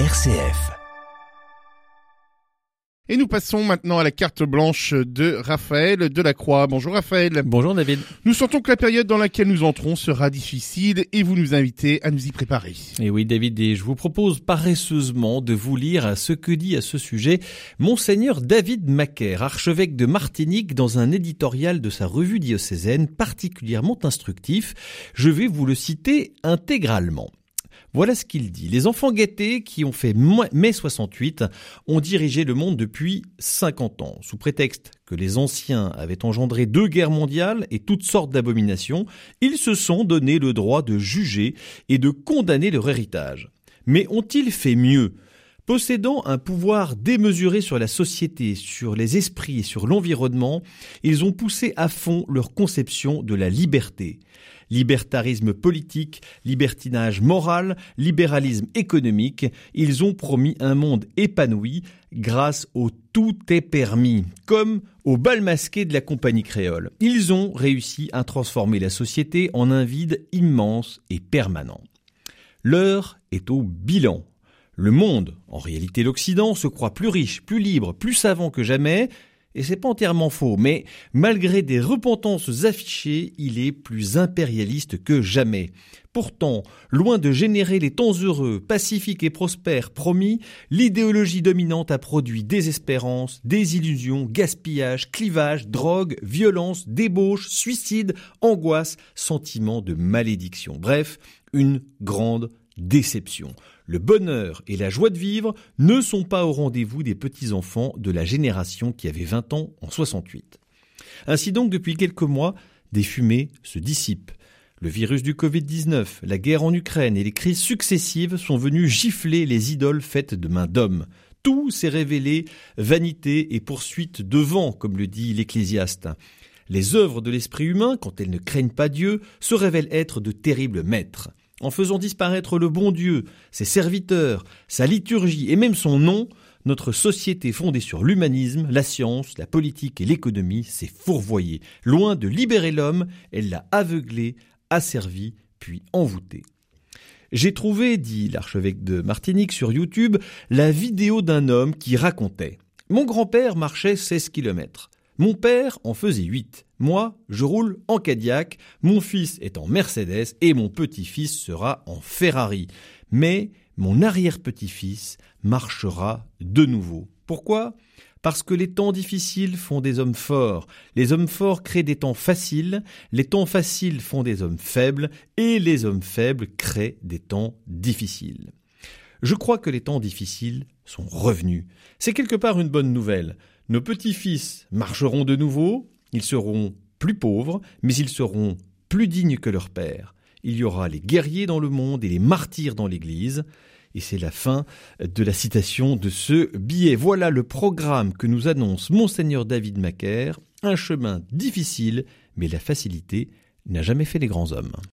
RCF. Et nous passons maintenant à la carte blanche de Raphaël Delacroix. Bonjour Raphaël. Bonjour David. Nous sentons que la période dans laquelle nous entrons sera difficile et vous nous invitez à nous y préparer. Et oui David, et je vous propose paresseusement de vous lire ce que dit à ce sujet Monseigneur David Macaire, archevêque de Martinique, dans un éditorial de sa revue diocésaine particulièrement instructif. Je vais vous le citer intégralement. Voilà ce qu'il dit. Les enfants gâtés qui ont fait mai 68 ont dirigé le monde depuis 50 ans. Sous prétexte que les anciens avaient engendré deux guerres mondiales et toutes sortes d'abominations, ils se sont donné le droit de juger et de condamner leur héritage. Mais ont-ils fait mieux? Possédant un pouvoir démesuré sur la société, sur les esprits et sur l'environnement, ils ont poussé à fond leur conception de la liberté. Libertarisme politique, libertinage moral, libéralisme économique, ils ont promis un monde épanoui grâce au tout est permis, comme au bal masqué de la compagnie créole. Ils ont réussi à transformer la société en un vide immense et permanent. L'heure est au bilan. Le monde, en réalité l'Occident, se croit plus riche, plus libre, plus savant que jamais, et c'est pas entièrement faux, mais malgré des repentances affichées, il est plus impérialiste que jamais. Pourtant, loin de générer les temps heureux, pacifiques et prospères promis, l'idéologie dominante a produit désespérance, désillusion, gaspillage, clivage, drogue, violence, débauche, suicide, angoisse, sentiment de malédiction. Bref, une grande déception. Le bonheur et la joie de vivre ne sont pas au rendez-vous des petits-enfants de la génération qui avait 20 ans en 68. Ainsi donc, depuis quelques mois, des fumées se dissipent. Le virus du Covid-19, la guerre en Ukraine et les crises successives sont venus gifler les idoles faites de main d'homme. Tout s'est révélé vanité et poursuite de vent, comme le dit l'Ecclésiaste. Les œuvres de l'esprit humain, quand elles ne craignent pas Dieu, se révèlent être de terribles maîtres en faisant disparaître le bon Dieu, ses serviteurs, sa liturgie et même son nom, notre société fondée sur l'humanisme, la science, la politique et l'économie s'est fourvoyée. Loin de libérer l'homme, elle l'a aveuglé, asservi, puis envoûté. J'ai trouvé, dit l'archevêque de Martinique sur YouTube, la vidéo d'un homme qui racontait Mon grand-père marchait 16 kilomètres. Mon père en faisait 8. Moi, je roule en Cadillac, mon fils est en Mercedes et mon petit-fils sera en Ferrari. Mais mon arrière-petit-fils marchera de nouveau. Pourquoi? Parce que les temps difficiles font des hommes forts, les hommes forts créent des temps faciles, les temps faciles font des hommes faibles, et les hommes faibles créent des temps difficiles. Je crois que les temps difficiles sont revenus. C'est quelque part une bonne nouvelle. Nos petits-fils marcheront de nouveau, ils seront plus pauvres, mais ils seront plus dignes que leur père. Il y aura les guerriers dans le monde et les martyrs dans l'Église. Et c'est la fin de la citation de ce billet. Voilà le programme que nous annonce monseigneur David Macaire. Un chemin difficile, mais la facilité n'a jamais fait les grands hommes.